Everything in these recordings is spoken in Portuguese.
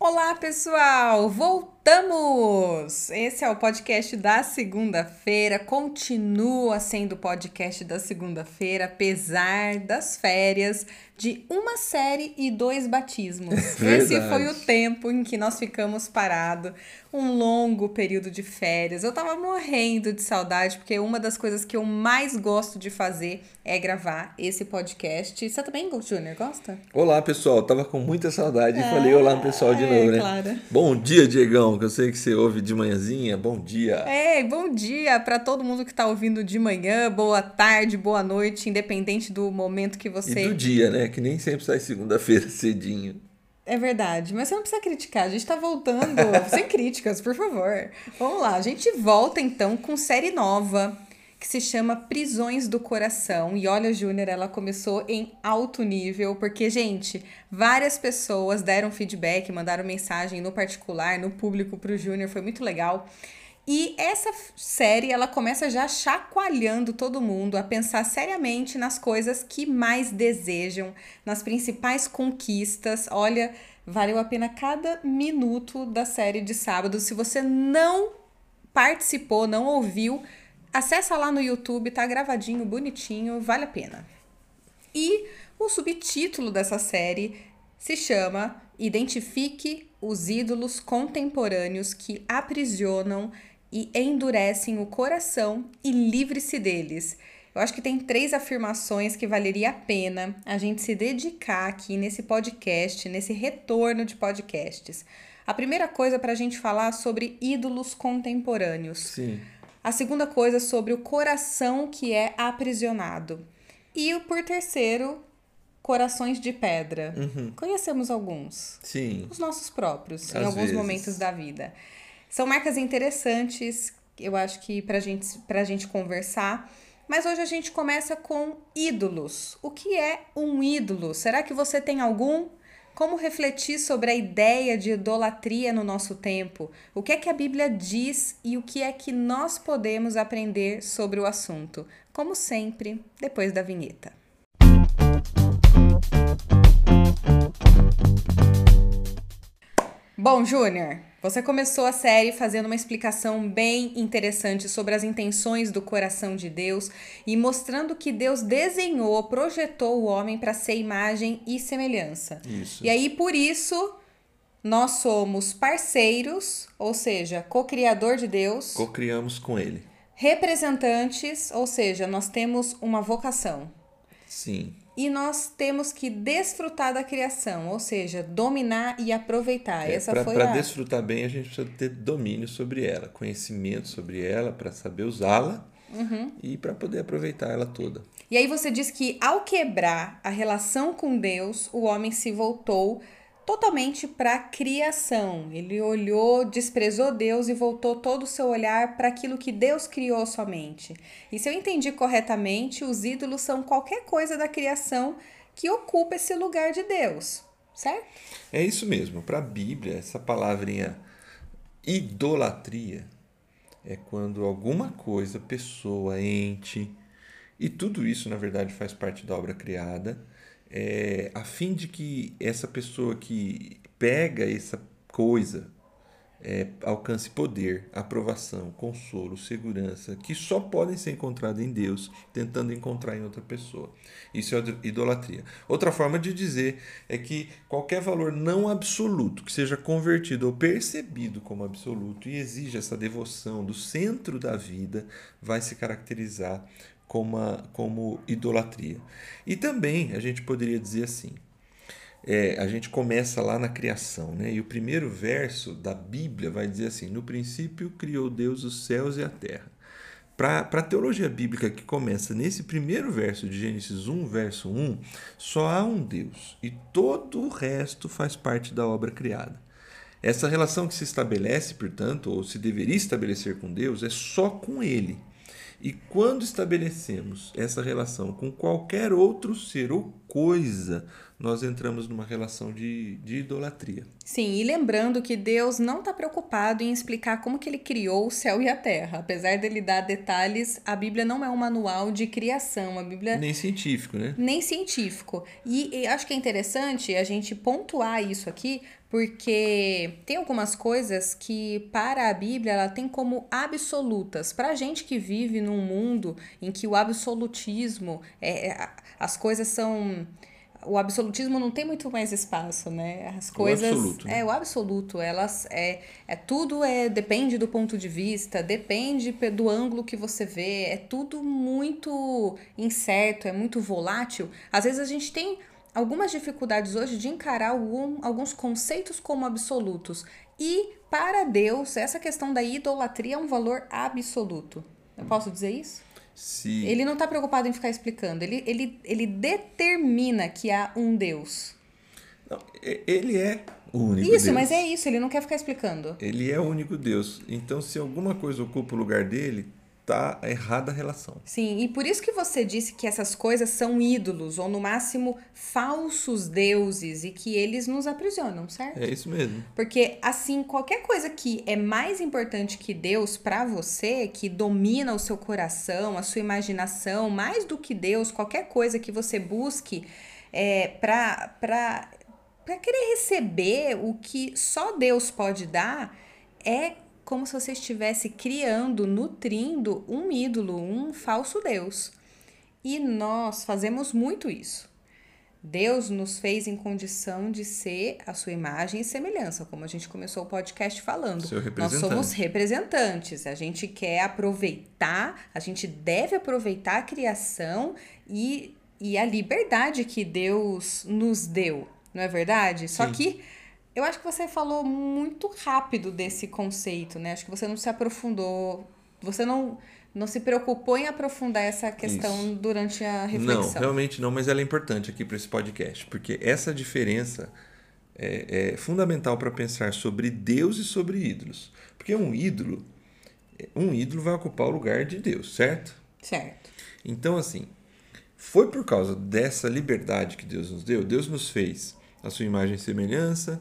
Olá, pessoal! Voltamos! Esse é o podcast da segunda-feira, continua sendo o podcast da segunda-feira, apesar das férias de uma série e dois batismos. Esse foi o tempo em que nós ficamos parados, um longo período de férias. Eu tava morrendo de saudade, porque uma das coisas que eu mais gosto de fazer é gravar esse podcast. Você também, Júnior, gosta? Olá, pessoal. Tava com muita saudade e é, falei olá pessoal de é, novo, né? Claro. Bom dia, Diegão, que eu sei que você ouve de manhãzinha. Bom dia. É, bom dia para todo mundo que tá ouvindo de manhã, boa tarde, boa noite, independente do momento que você. E do dia, né? Que nem sempre sai segunda-feira cedinho. É verdade, mas você não precisa criticar, a gente tá voltando sem críticas, por favor. Vamos lá, a gente volta então com série nova que se chama Prisões do Coração. E olha, Júnior, ela começou em alto nível, porque, gente, várias pessoas deram feedback, mandaram mensagem no particular, no público pro Júnior, foi muito legal. E essa série, ela começa já chacoalhando todo mundo a pensar seriamente nas coisas que mais desejam, nas principais conquistas. Olha, valeu a pena cada minuto da série de sábado. Se você não participou, não ouviu, acessa lá no YouTube, tá gravadinho, bonitinho, vale a pena. E o subtítulo dessa série se chama Identifique os ídolos contemporâneos que aprisionam e endurecem o coração e livre-se deles. Eu acho que tem três afirmações que valeria a pena a gente se dedicar aqui nesse podcast, nesse retorno de podcasts. A primeira coisa para a gente falar sobre ídolos contemporâneos. Sim. A segunda coisa sobre o coração que é aprisionado. E por terceiro, corações de pedra. Uhum. Conhecemos alguns. Sim. Os nossos próprios, Às em alguns vezes. momentos da vida. São marcas interessantes, eu acho que pra gente, pra gente conversar. Mas hoje a gente começa com ídolos. O que é um ídolo? Será que você tem algum? Como refletir sobre a ideia de idolatria no nosso tempo? O que é que a Bíblia diz e o que é que nós podemos aprender sobre o assunto? Como sempre, depois da vinheta. Bom, Júnior, você começou a série fazendo uma explicação bem interessante sobre as intenções do coração de Deus e mostrando que Deus desenhou, projetou o homem para ser imagem e semelhança. Isso. E aí, por isso, nós somos parceiros, ou seja, co-criador de Deus. Co-criamos com ele. Representantes, ou seja, nós temos uma vocação. Sim e nós temos que desfrutar da criação, ou seja, dominar e aproveitar. É, Essa pra, foi Para a... desfrutar bem, a gente precisa ter domínio sobre ela, conhecimento sobre ela, para saber usá-la uhum. e para poder aproveitar ela toda. E aí você diz que ao quebrar a relação com Deus, o homem se voltou totalmente para a criação. Ele olhou, desprezou Deus e voltou todo o seu olhar para aquilo que Deus criou somente. E se eu entendi corretamente, os ídolos são qualquer coisa da criação que ocupa esse lugar de Deus, certo? É isso mesmo. Para a Bíblia, essa palavrinha idolatria é quando alguma coisa, pessoa, ente, e tudo isso na verdade faz parte da obra criada é, a fim de que essa pessoa que pega essa coisa é, alcance poder, aprovação, consolo, segurança, que só podem ser encontrados em Deus, tentando encontrar em outra pessoa. Isso é idolatria. Outra forma de dizer é que qualquer valor não absoluto que seja convertido ou percebido como absoluto e exija essa devoção do centro da vida vai se caracterizar como, a, como idolatria. E também a gente poderia dizer assim: é, a gente começa lá na criação, né? E o primeiro verso da Bíblia vai dizer assim: No princípio criou Deus os céus e a terra. Para a teologia bíblica que começa nesse primeiro verso de Gênesis 1, verso 1, só há um Deus e todo o resto faz parte da obra criada. Essa relação que se estabelece, portanto, ou se deveria estabelecer com Deus, é só com Ele. E quando estabelecemos essa relação com qualquer outro ser ou coisa, nós entramos numa relação de, de idolatria. Sim, e lembrando que Deus não está preocupado em explicar como que ele criou o céu e a terra. Apesar dele dar detalhes, a Bíblia não é um manual de criação. A Bíblia. Nem científico, né? Nem científico. E, e acho que é interessante a gente pontuar isso aqui, porque tem algumas coisas que para a Bíblia ela tem como absolutas. Para a gente que vive num mundo em que o absolutismo, é, é as coisas são o absolutismo não tem muito mais espaço, né? As coisas. O absoluto, né? É, o absoluto. Elas. É, é, tudo é depende do ponto de vista, depende do ângulo que você vê, é tudo muito incerto, é muito volátil. Às vezes a gente tem algumas dificuldades hoje de encarar algum, alguns conceitos como absolutos. E para Deus, essa questão da idolatria é um valor absoluto. Eu posso dizer isso? Se... Ele não está preocupado em ficar explicando, ele, ele, ele determina que há um Deus. Não, ele é o único isso, Deus. mas é isso, ele não quer ficar explicando. Ele é o único Deus. Então, se alguma coisa ocupa o lugar dele, tá errada a relação. Sim, e por isso que você disse que essas coisas são ídolos, ou no máximo falsos deuses, e que eles nos aprisionam, certo? É isso mesmo. Porque, assim, qualquer coisa que é mais importante que Deus para você, que domina o seu coração, a sua imaginação, mais do que Deus, qualquer coisa que você busque é, para para querer receber o que só Deus pode dar, é como se você estivesse criando, nutrindo um ídolo, um falso Deus. E nós fazemos muito isso. Deus nos fez em condição de ser a sua imagem e semelhança, como a gente começou o podcast falando. Nós somos representantes. A gente quer aproveitar, a gente deve aproveitar a criação e, e a liberdade que Deus nos deu, não é verdade? Sim. Só que eu acho que você falou muito rápido desse conceito, né? Acho que você não se aprofundou, você não, não se preocupou em aprofundar essa questão Isso. durante a reflexão. Não, realmente não, mas ela é importante aqui para esse podcast, porque essa diferença é, é fundamental para pensar sobre Deus e sobre ídolos. Porque um ídolo, um ídolo vai ocupar o lugar de Deus, certo? Certo. Então, assim, foi por causa dessa liberdade que Deus nos deu, Deus nos fez a sua imagem e semelhança,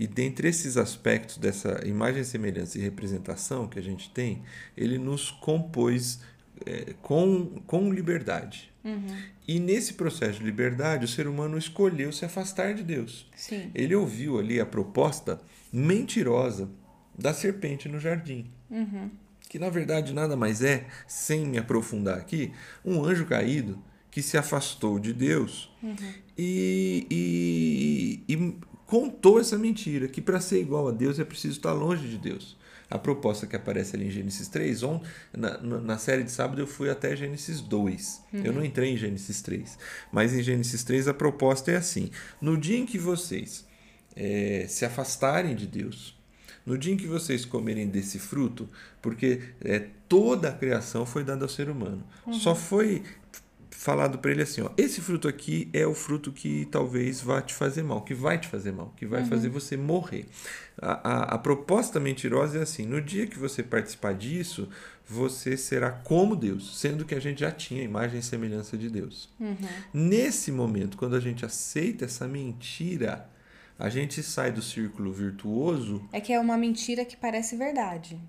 e dentre esses aspectos dessa imagem, semelhança e representação que a gente tem, ele nos compôs é, com, com liberdade. Uhum. E nesse processo de liberdade, o ser humano escolheu se afastar de Deus. Sim. Ele ouviu ali a proposta mentirosa da serpente no jardim. Uhum. Que na verdade nada mais é, sem me aprofundar aqui, um anjo caído que se afastou de Deus uhum. e, e, e, contou essa mentira, que para ser igual a Deus é preciso estar longe de Deus. A proposta que aparece ali em Gênesis 3, on, na, na série de sábado eu fui até Gênesis 2. Uhum. Eu não entrei em Gênesis 3. Mas em Gênesis 3 a proposta é assim: no dia em que vocês é, se afastarem de Deus, no dia em que vocês comerem desse fruto, porque é, toda a criação foi dada ao ser humano, uhum. só foi falado para ele assim, ó, esse fruto aqui é o fruto que talvez vá te fazer mal, que vai te fazer mal, que vai uhum. fazer você morrer. A, a, a, proposta mentirosa é assim, no dia que você participar disso, você será como Deus, sendo que a gente já tinha imagem e semelhança de Deus. Uhum. Nesse momento, quando a gente aceita essa mentira, a gente sai do círculo virtuoso. É que é uma mentira que parece verdade.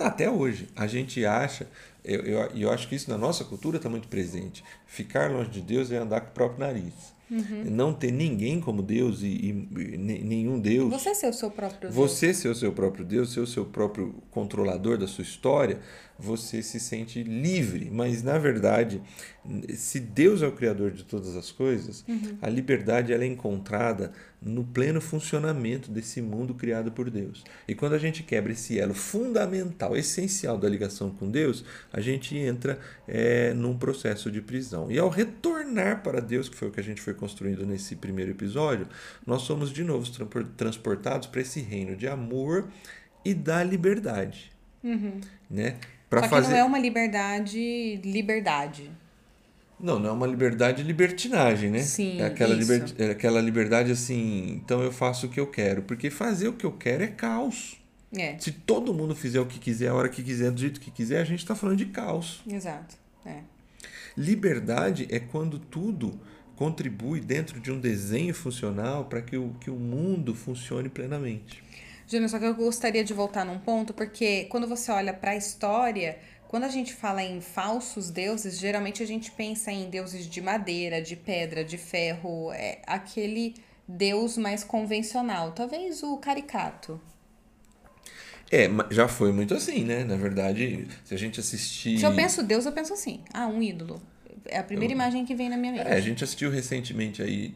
Até hoje. A gente acha, eu, eu, eu acho que isso na nossa cultura está muito presente. Ficar longe de Deus é andar com o próprio nariz. Uhum. Não ter ninguém como Deus e, e, e, nenhum Deus. Você ser o seu próprio Deus. Você ser o seu próprio Deus, ser o seu próprio controlador da sua história, você se sente livre. Mas, na verdade, se Deus é o Criador de todas as coisas, uhum. a liberdade ela é encontrada no pleno funcionamento desse mundo criado por Deus. E quando a gente quebra esse elo fundamental, essencial da ligação com Deus, a gente entra é, num processo de prisão. E ao retornar para Deus, que foi o que a gente foi construindo nesse primeiro episódio, nós somos de novo transportados para esse reino de amor e da liberdade. Uhum. Né? Pra Só fazer... não é uma liberdade, liberdade. Não, não é uma liberdade libertinagem, né? Sim, é aquela, liber... é aquela liberdade assim, então eu faço o que eu quero. Porque fazer o que eu quero é caos. É. Se todo mundo fizer o que quiser, a hora que quiser, do jeito que quiser, a gente está falando de caos. Exato. É. Liberdade é quando tudo contribui dentro de um desenho funcional para que o, que o mundo funcione plenamente. Júnior, só que eu gostaria de voltar num ponto, porque quando você olha para a história, quando a gente fala em falsos deuses, geralmente a gente pensa em deuses de madeira, de pedra, de ferro, é aquele Deus mais convencional, talvez o caricato. É, já foi muito assim, né? Na verdade, se a gente assistir. Se eu penso Deus, eu penso assim. Ah, um ídolo. É a primeira eu... imagem que vem na minha mente. É, a gente assistiu recentemente aí,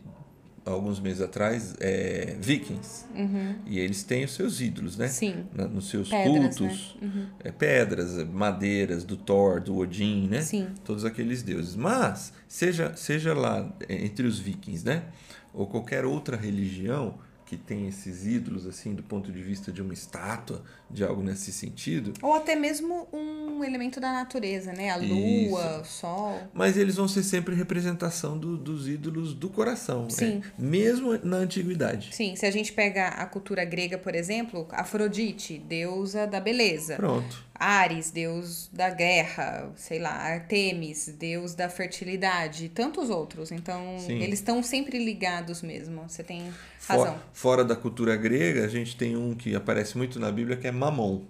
alguns meses atrás, é, Vikings. Uhum. E eles têm os seus ídolos, né? Sim. Na, nos seus pedras, cultos. Né? Uhum. É, pedras, madeiras, do Thor, do Odin, né? Sim. Todos aqueles deuses. Mas, seja, seja lá entre os vikings, né? Ou qualquer outra religião que tem esses ídolos, assim, do ponto de vista de uma estátua, de algo nesse sentido. Ou até mesmo um elemento da natureza, né? A lua, o sol. Mas eles vão ser sempre representação do, dos ídolos do coração. Né? Sim. Né? Mesmo na antiguidade. Sim, se a gente pega a cultura grega, por exemplo, Afrodite, deusa da beleza. Pronto. Ares, deus da guerra, sei lá, Artemis, deus da fertilidade, tantos outros. Então, Sim. eles estão sempre ligados mesmo. Você tem razão. For, fora da cultura grega, a gente tem um que aparece muito na Bíblia que é Mamon.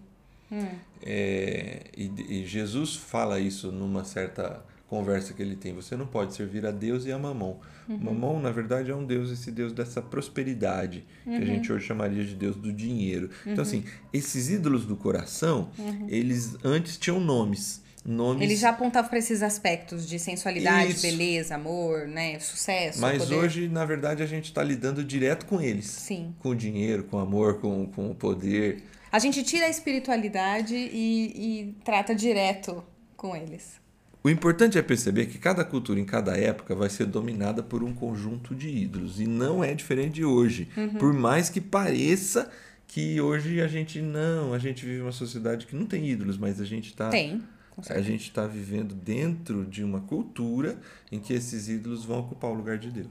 Hum. É, e, e, Jesus fala isso numa certa conversa que ele tem. Você não pode servir a Deus e a Mamon. Uhum. Mamon, na verdade, é um Deus, esse Deus dessa prosperidade, uhum. que a gente hoje chamaria de Deus do dinheiro. Então, uhum. Então, assim, esses ídolos do coração, uhum. eles antes tinham nomes. Nomes... Ele já apontava para esses aspectos de sensualidade, Isso. beleza, amor, né, sucesso. Mas poder. hoje, na verdade, a gente está lidando direto com eles. Sim. Com o dinheiro, com o amor, com, com o poder. A gente tira a espiritualidade e, e trata direto com eles. O importante é perceber que cada cultura em cada época vai ser dominada por um conjunto de ídolos e não é diferente de hoje. Uhum. Por mais que pareça que hoje a gente não, a gente vive uma sociedade que não tem ídolos, mas a gente está tem. A gente está vivendo dentro de uma cultura em que esses ídolos vão ocupar o lugar de Deus.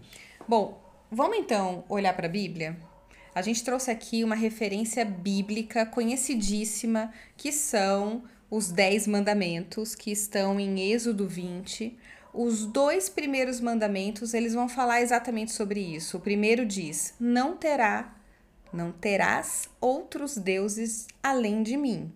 Bom, vamos então olhar para a Bíblia? A gente trouxe aqui uma referência bíblica conhecidíssima que são os Dez Mandamentos, que estão em Êxodo 20. Os dois primeiros mandamentos, eles vão falar exatamente sobre isso. O primeiro diz: Não terá, não terás outros deuses além de mim.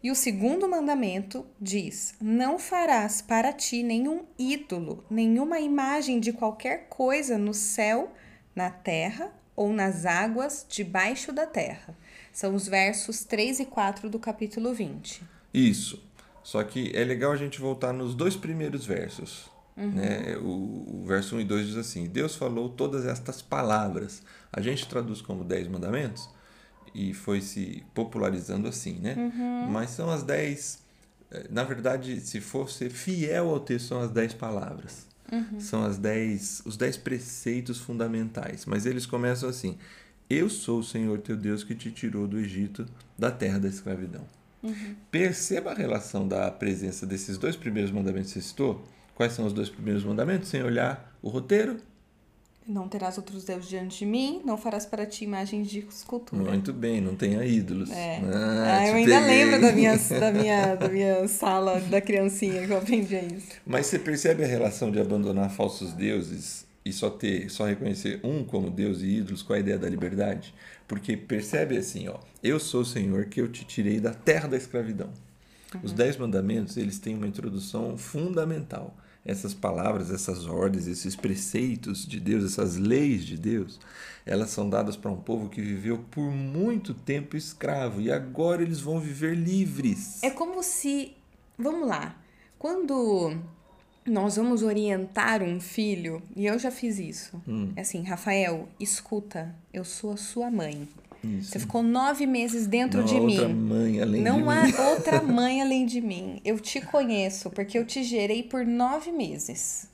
E o segundo mandamento diz: Não farás para ti nenhum ídolo, nenhuma imagem de qualquer coisa no céu, na terra ou nas águas debaixo da terra. São os versos 3 e 4 do capítulo 20. Isso. Só que é legal a gente voltar nos dois primeiros versos. Uhum. Né? O, o, verso 1 e 2 diz assim: Deus falou todas estas palavras. A gente traduz como dez mandamentos e foi se popularizando assim, né? Uhum. Mas são as dez. Eh, na verdade, se for ser fiel ao texto, são as dez palavras. Uhum. São as dez, os dez preceitos fundamentais. Mas eles começam assim: Eu sou o Senhor teu Deus que te tirou do Egito, da terra da escravidão. Uhum. Perceba a relação da presença desses dois primeiros mandamentos que você citou. Quais são os dois primeiros mandamentos? Sem olhar o roteiro. Não terás outros deuses diante de mim, não farás para ti imagens de escultura. Muito bem, não tenha ídolos. É. Ah, ah eu ainda peguei. lembro da minha, da, minha, da minha sala da criancinha que eu aprendi isso. Mas você percebe a relação de abandonar falsos deuses e só ter, só reconhecer um como Deus e ídolos com a ideia da liberdade? Porque percebe assim, ó, eu sou o Senhor que eu te tirei da terra da escravidão. Uhum. Os dez mandamentos, eles têm uma introdução fundamental. Essas palavras, essas ordens, esses preceitos de Deus, essas leis de Deus, elas são dadas para um povo que viveu por muito tempo escravo e agora eles vão viver livres. É como se, vamos lá, quando nós vamos orientar um filho, e eu já fiz isso. Hum. É assim, Rafael, escuta, eu sou a sua mãe. Isso. Você ficou nove meses dentro Não de há mim. Outra mãe além Não de há mim. outra mãe além de mim. Eu te conheço porque eu te gerei por nove meses.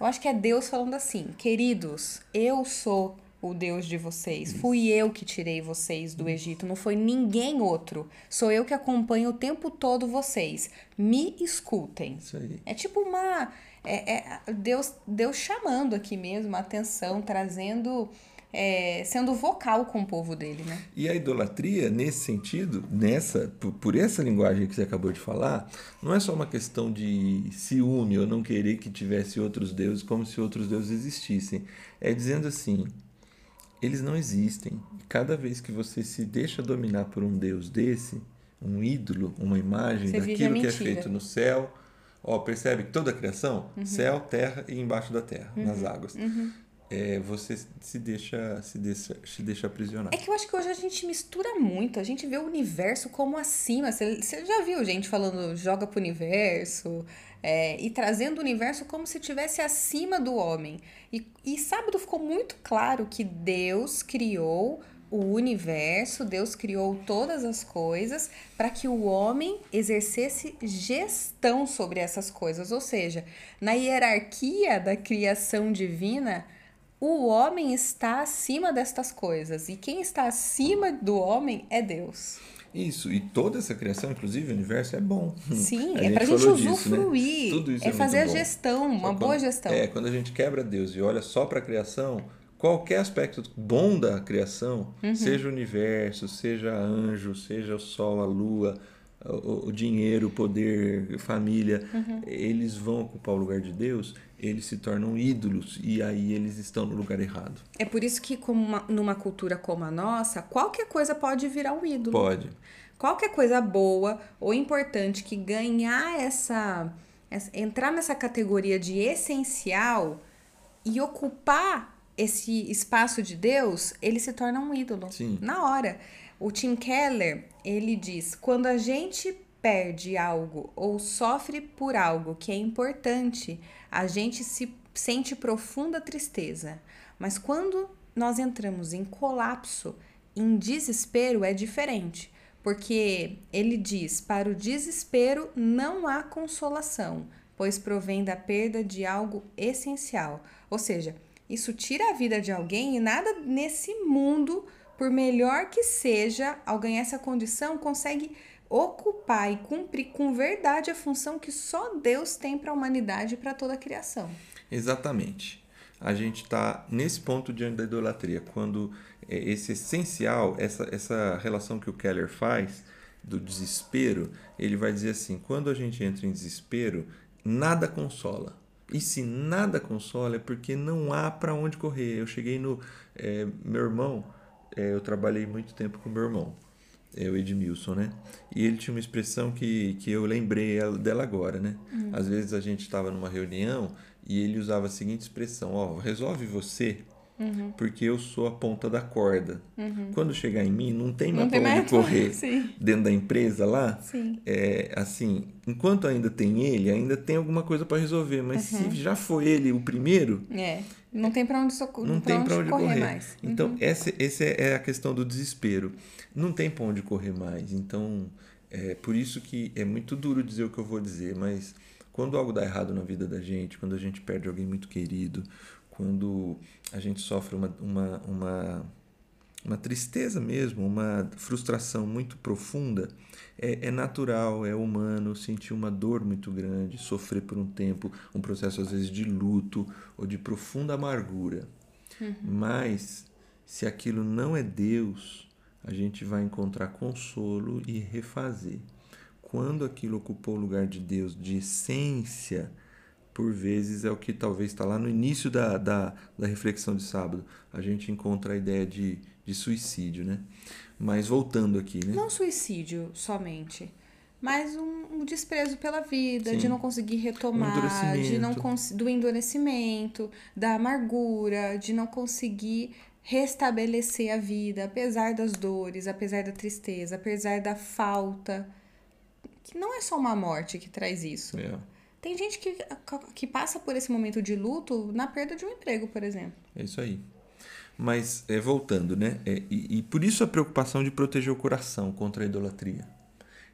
Eu acho que é Deus falando assim, queridos, eu sou o Deus de vocês. Fui eu que tirei vocês do Egito, não foi ninguém outro. Sou eu que acompanho o tempo todo vocês. Me escutem. Isso aí. É tipo uma. É, é Deus, Deus chamando aqui mesmo a atenção, trazendo. É, sendo vocal com o povo dele, né? E a idolatria, nesse sentido, nessa, por, por, essa linguagem que você acabou de falar, não é só uma questão de ciúme ou não querer que tivesse outros deuses como se outros deuses existissem. É dizendo assim, eles não existem. Cada vez que você se deixa dominar por um Deus desse, um ídolo, uma imagem você daquilo que é feito no céu, ó, percebe que toda a criação, uhum. céu, terra e embaixo da terra, uhum. nas águas. Uhum. é, você se deixa, se deixa se deixa aprisionar. É que eu acho que hoje a gente mistura muito. A gente vê o universo como acima. Você, você já viu gente falando joga pro universo é, e trazendo o universo como se estivesse acima do homem. E, e sábado ficou muito claro que Deus criou o universo, Deus criou todas as coisas para que o homem exercesse gestão sobre essas coisas. Ou seja, na hierarquia da criação divina, o homem está acima destas coisas. E quem está acima do homem é Deus. Isso, e toda essa criação, inclusive o universo, é bom. Sim, a é para a gente usufruir. Disso, né? Tudo isso é, é fazer a gestão, uma quando, boa gestão. É, quando a gente quebra Deus e olha só para a criação, qualquer aspecto bom da criação, uhum. seja o universo, seja anjo, seja o sol, a lua, o, o dinheiro, o poder, família, uhum. eles vão ocupar o lugar de Deus, eles se tornam ídolos e aí eles estão no lugar errado. É por isso que como uma, numa cultura como a nossa, qualquer coisa pode virar um ídolo. Pode. Qualquer coisa boa ou importante que ganhar essa, essa entrar nessa categoria de essencial e ocupar esse espaço de Deus, ele se torna um ídolo. Sim. Na hora. O Tim Keller, ele diz: quando a gente perde algo ou sofre por algo que é importante, a gente se sente profunda tristeza. Mas quando nós entramos em colapso, em desespero, é diferente. Porque ele diz: para o desespero não há consolação, pois provém da perda de algo essencial. Ou seja, isso tira a vida de alguém e nada nesse mundo, por melhor que seja, ganhar essa condição, consegue ocupar e cumprir com verdade a função que só Deus tem para a humanidade e para toda a criação. Exatamente. A gente está nesse ponto diante da idolatria, quando é, esse essencial, essa, essa relação que o Keller faz do desespero, ele vai dizer assim: quando a gente entra em desespero, nada consola. E se nada consola é porque não há para onde correr. Eu cheguei no. É, meu irmão, é, eu trabalhei muito tempo com meu irmão, é o Edmilson, né? E ele tinha uma expressão que, que eu lembrei dela agora, né? Hum. Às vezes a gente estava numa reunião e ele usava a seguinte expressão: Ó, resolve você Uhum. Porque eu sou a ponta da corda. Uhum. Quando chegar em mim, não tem mais para onde correr. Dentro da empresa lá, Sim. é assim, enquanto ainda tem ele, ainda tem alguma coisa para resolver. Mas uhum. se já foi ele o primeiro. É. Não tem para onde, socorrer, não tem para onde, onde correr, correr, mais. Então, uhum. essa, essa é a questão do desespero. Não tem para onde correr mais. Então, é por isso que é muito duro dizer o que eu vou dizer, mas quando algo dá errado na vida da gente, quando a gente perde alguém muito querido, quando a gente sofre uma, uma, uma, uma tristeza mesmo, uma frustração muito profunda, é, é, natural, é humano sentir uma dor muito grande, sofrer por um tempo, um processo às vezes de luto ou de profunda amargura. Uhum. Mas se aquilo não é Deus, a gente vai encontrar consolo e refazer. Quando aquilo ocupou o lugar de Deus, de essência, por vezes é o que talvez está lá no início da, da, da, reflexão de sábado. A gente encontra a ideia de, de suicídio, né? Mas voltando aqui, né? Não suicídio somente, mas um, um desprezo pela vida, Sim. de não conseguir retomar, de não do endurecimento, da amargura, de não conseguir restabelecer a vida, apesar das dores, apesar da tristeza, apesar da falta. Que não é só uma morte que traz isso. É. Tem gente que, que passa por esse momento de luto na perda de um emprego, por exemplo. É isso aí. Mas, é, voltando, né? É, e, e, por isso a preocupação de proteger o coração contra a idolatria.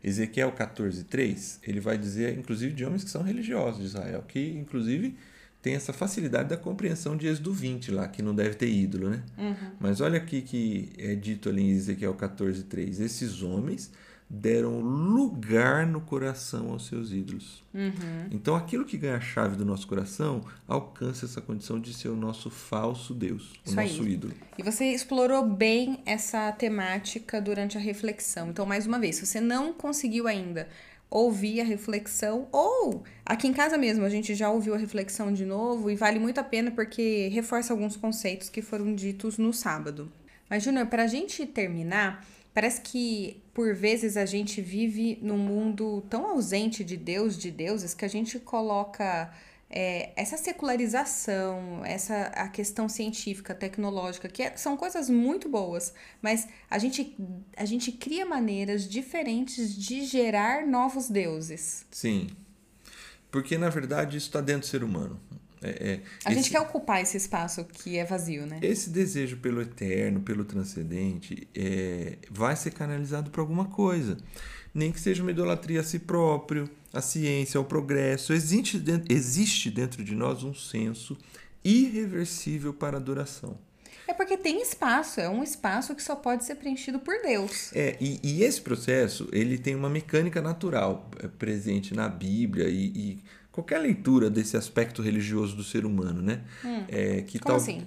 Ezequiel 14,3, ele vai dizer, inclusive, de homens que são religiosos de Israel, que, inclusive, tem essa facilidade da compreensão de Êxodo 20 lá, que não deve ter ídolo, né? Uhum. Mas olha aqui que é dito ali em Ezequiel 14,3. Esses homens deram lugar no coração aos seus ídolos. Uhum. Então, aquilo que ganha a chave do nosso coração alcança essa condição de ser o nosso falso Deus, o Isso nosso aí. ídolo. E você explorou bem essa temática durante a reflexão. Então, mais uma vez, se você não conseguiu ainda ouvir a reflexão, ou aqui em casa mesmo, a gente já ouviu a reflexão de novo e vale muito a pena porque reforça alguns conceitos que foram ditos no sábado. Mas, Júnior, para a gente terminar, Parece que por vezes a gente vive num mundo tão ausente de Deus, de deuses, que a gente coloca é, essa secularização, essa a questão científica, tecnológica, que é, são coisas muito boas, mas a gente, a gente cria maneiras diferentes de gerar novos deuses. Sim. Porque, na verdade, isso está dentro do ser humano. É, é, a esse, gente quer ocupar esse espaço que é vazio, né? Esse desejo pelo eterno, pelo transcendente, é, vai ser canalizado para alguma coisa. Nem que seja uma idolatria a si próprio, a ciência, ao progresso. Existe dentro, existe dentro de nós um senso irreversível para a adoração. É porque tem espaço, é um espaço que só pode ser preenchido por Deus. É, e, e esse processo, ele tem uma mecânica natural é, presente na Bíblia e, e, qualquer leitura desse aspecto religioso do ser humano, né? Hum, é, que como tal... assim?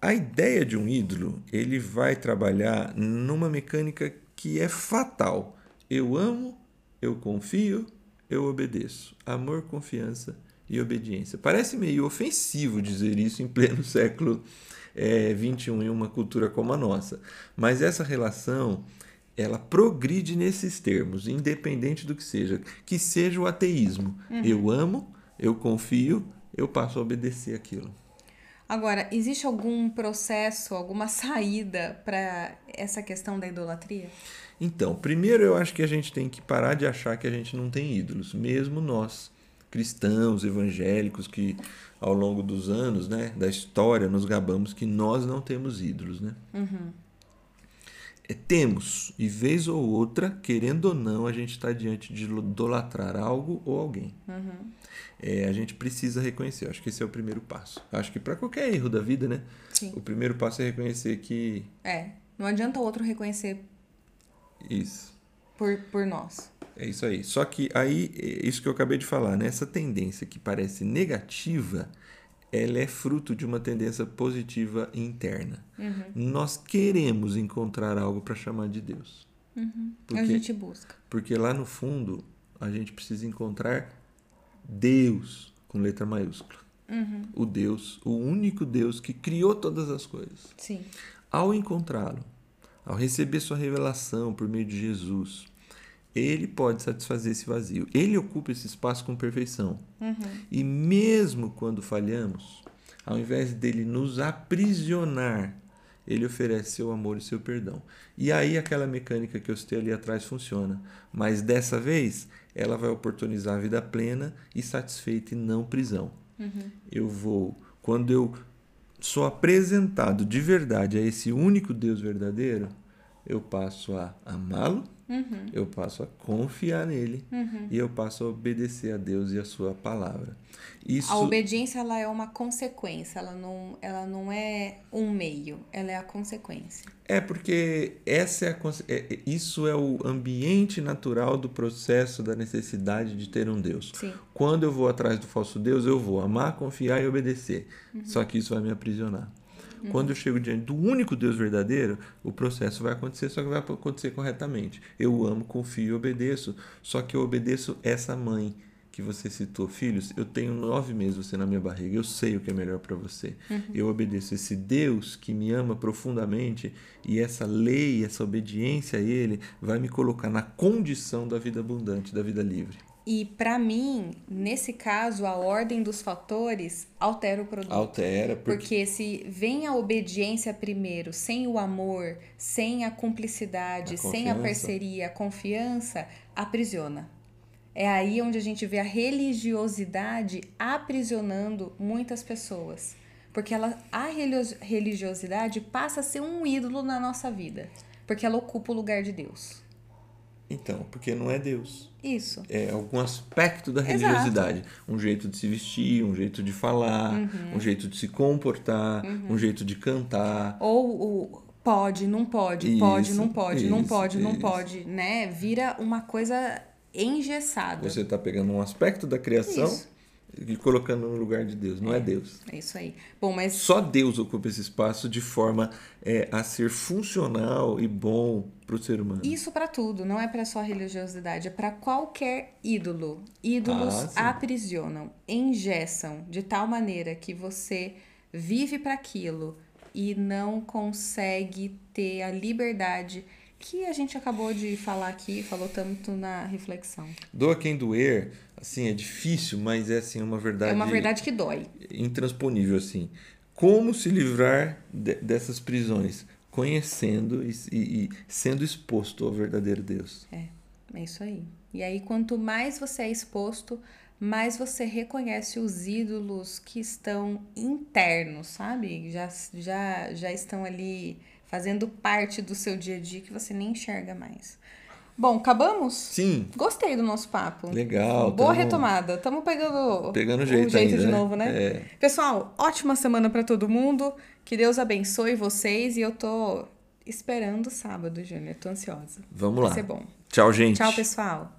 A ideia de um ídolo, ele vai trabalhar numa mecânica que é fatal. Eu amo eu confio, eu obedeço. Amor, confiança e obediência. Parece meio ofensivo dizer isso em pleno século é, 21 em uma cultura como a nossa, mas essa relação ela progride nesses termos, independente do que seja, que seja o ateísmo. Uhum. Eu amo, eu confio, eu passo a obedecer aquilo. Agora, existe algum processo, alguma saída para essa questão da idolatria? Então, primeiro eu acho que a gente tem que parar de achar que a gente não tem ídolos, mesmo nós, cristãos, evangélicos, que ao longo dos anos, né, da história, nos gabamos que nós não temos ídolos, né? Uhum. É, temos, e vez ou outra, querendo ou não, a gente está diante de idolatrar algo ou alguém. Uhum. É, a gente precisa reconhecer. acho que esse é o primeiro passo. acho que para qualquer erro da vida, né? Sim. O primeiro passo é reconhecer que. É. Não adianta o outro reconhecer isso. Por, por nós. É isso aí. Só que aí, é isso que eu acabei de falar, né? Essa tendência que parece negativa, ela é fruto de uma tendência positiva interna. Uhum. Nós queremos encontrar algo para chamar de Deus. Uhum. Porque, a gente busca. Porque lá no fundo, a gente precisa encontrar Deus com letra maiúscula. Uhum. O Deus, o único Deus que criou todas as coisas. Sim. Ao encontrá-lo, ao receber sua revelação por meio de Jesus, ele pode satisfazer esse vazio. Ele ocupa esse espaço com perfeição. Uhum. E mesmo quando falhamos, ao invés dele nos aprisionar, ele oferece seu amor e seu perdão. E aí aquela mecânica que eu citei ali atrás funciona. Mas dessa vez, ela vai oportunizar a vida plena e satisfeita e não prisão. Uhum. Eu vou, quando eu sou apresentado de verdade a esse único Deus verdadeiro, eu passo a amá-lo, uhum. eu passo a confiar nele uhum. e eu passo a obedecer a Deus e a sua palavra. Isso... A obediência ela é uma consequência, ela não, ela não é um meio, ela é a consequência. É porque essa é a, é, isso é o ambiente natural do processo da necessidade de ter um Deus. Sim. Quando eu vou atrás do falso Deus, eu vou amar, confiar e obedecer. Uhum. Só que isso vai me aprisionar. Uhum. Quando eu chego diante do único Deus verdadeiro, o processo vai acontecer, só que vai acontecer corretamente. Eu amo, confio e obedeço, só que eu obedeço essa mãe que você citou, filhos, eu tenho nove meses você na minha barriga, eu sei o que é melhor para você. Uhum. Eu obedeço esse Deus que me ama profundamente e essa lei, essa obediência a Ele vai me colocar na condição da vida abundante, da vida livre. E para mim, nesse caso, a ordem dos fatores altera o produto. Altera, porque... porque se vem a obediência primeiro, sem o amor, sem a cumplicidade, a sem a parceria, a confiança, aprisiona. É aí onde a gente vê a religiosidade aprisionando muitas pessoas. Porque ela, a religiosidade passa a ser um ídolo na nossa vida. Porque ela ocupa o lugar de Deus. Então, porque não é Deus. Isso. É algum aspecto da religiosidade. Exato. Um jeito de se vestir, um jeito de falar, uhum. um jeito de se comportar, uhum. um jeito de cantar. Ou o pode, não pode, isso, pode, não pode, isso, não pode, isso. não pode, né? Vira uma coisa engessada. Você está pegando um aspecto da criação isso. E colocando no lugar de Deus. Não é, é, Deus. É isso aí. Bom, mas só Deus ocupa esse espaço de forma é, a ser funcional e bom para o ser humano. Isso para tudo. Não é para só religiosidade. É para qualquer ídolo. Ídolos ah, aprisionam, engessam de tal maneira que você vive para aquilo e não consegue ter a liberdade que a gente acabou de falar aqui, falou tanto na reflexão. Doa quem doer, assim, é difícil, mas é assim uma verdade. É uma verdade que dói. Intransponível, assim. Como se livrar de, dessas prisões? Conhecendo e, e, e sendo exposto ao verdadeiro Deus. É, é isso aí. E aí, quanto mais você é exposto, mais você reconhece os ídolos que estão internos, sabe? Já, já, já estão ali fazendo parte do seu dia a dia que você nem enxerga mais. Bom, acabamos? Sim. Gostei do nosso papo. Legal. Boa tamo... retomada. Estamos pegando, pegando jeito, o jeito ainda, de né? novo, né? É. Pessoal, ótima semana para todo mundo. Que Deus abençoe vocês e eu tô esperando sábado, Júnior. Tô ansiosa. Vamos Vai lá. ser bom. Tchau, gente. Tchau, pessoal.